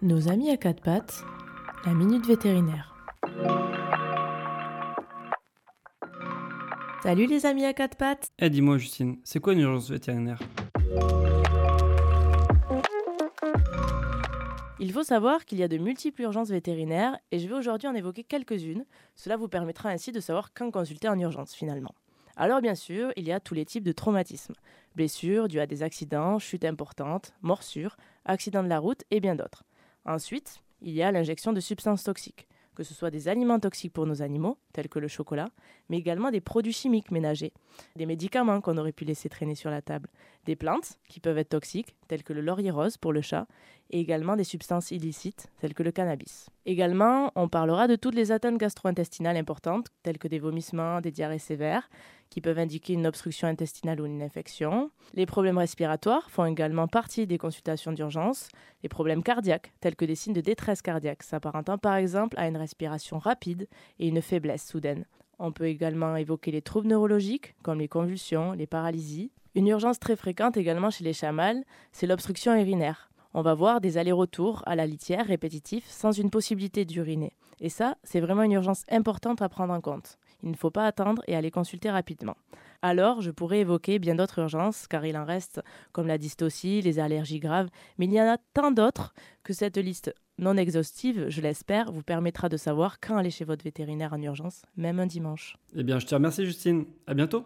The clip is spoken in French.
Nos amis à quatre pattes, la minute vétérinaire. Salut les amis à quatre pattes Eh dis-moi Justine, c'est quoi une urgence vétérinaire? Il faut savoir qu'il y a de multiples urgences vétérinaires et je vais aujourd'hui en évoquer quelques-unes. Cela vous permettra ainsi de savoir quand consulter en urgence finalement. Alors bien sûr, il y a tous les types de traumatismes. Blessures dues à des accidents, chutes importantes, morsures, accidents de la route et bien d'autres. Ensuite, il y a l'injection de substances toxiques, que ce soit des aliments toxiques pour nos animaux, tels que le chocolat, mais également des produits chimiques ménagers, des médicaments qu'on aurait pu laisser traîner sur la table, des plantes qui peuvent être toxiques, telles que le laurier rose pour le chat, et également des substances illicites, telles que le cannabis. Également, on parlera de toutes les atteintes gastro-intestinales importantes, telles que des vomissements, des diarrhées sévères, qui peuvent indiquer une obstruction intestinale ou une infection. Les problèmes respiratoires font également partie des consultations d'urgence. Les problèmes cardiaques, tels que des signes de détresse cardiaque, s'apparentant par exemple à une respiration rapide et une faiblesse soudaine. On peut également évoquer les troubles neurologiques, comme les convulsions, les paralysies. Une urgence très fréquente également chez les chamals, c'est l'obstruction urinaire on va voir des allers-retours à la litière répétitifs sans une possibilité d'uriner. Et ça, c'est vraiment une urgence importante à prendre en compte. Il ne faut pas attendre et aller consulter rapidement. Alors, je pourrais évoquer bien d'autres urgences, car il en reste, comme la dystocie, les allergies graves, mais il y en a tant d'autres que cette liste non exhaustive, je l'espère, vous permettra de savoir quand aller chez votre vétérinaire en urgence, même un dimanche. Eh bien, je te remercie Justine. À bientôt.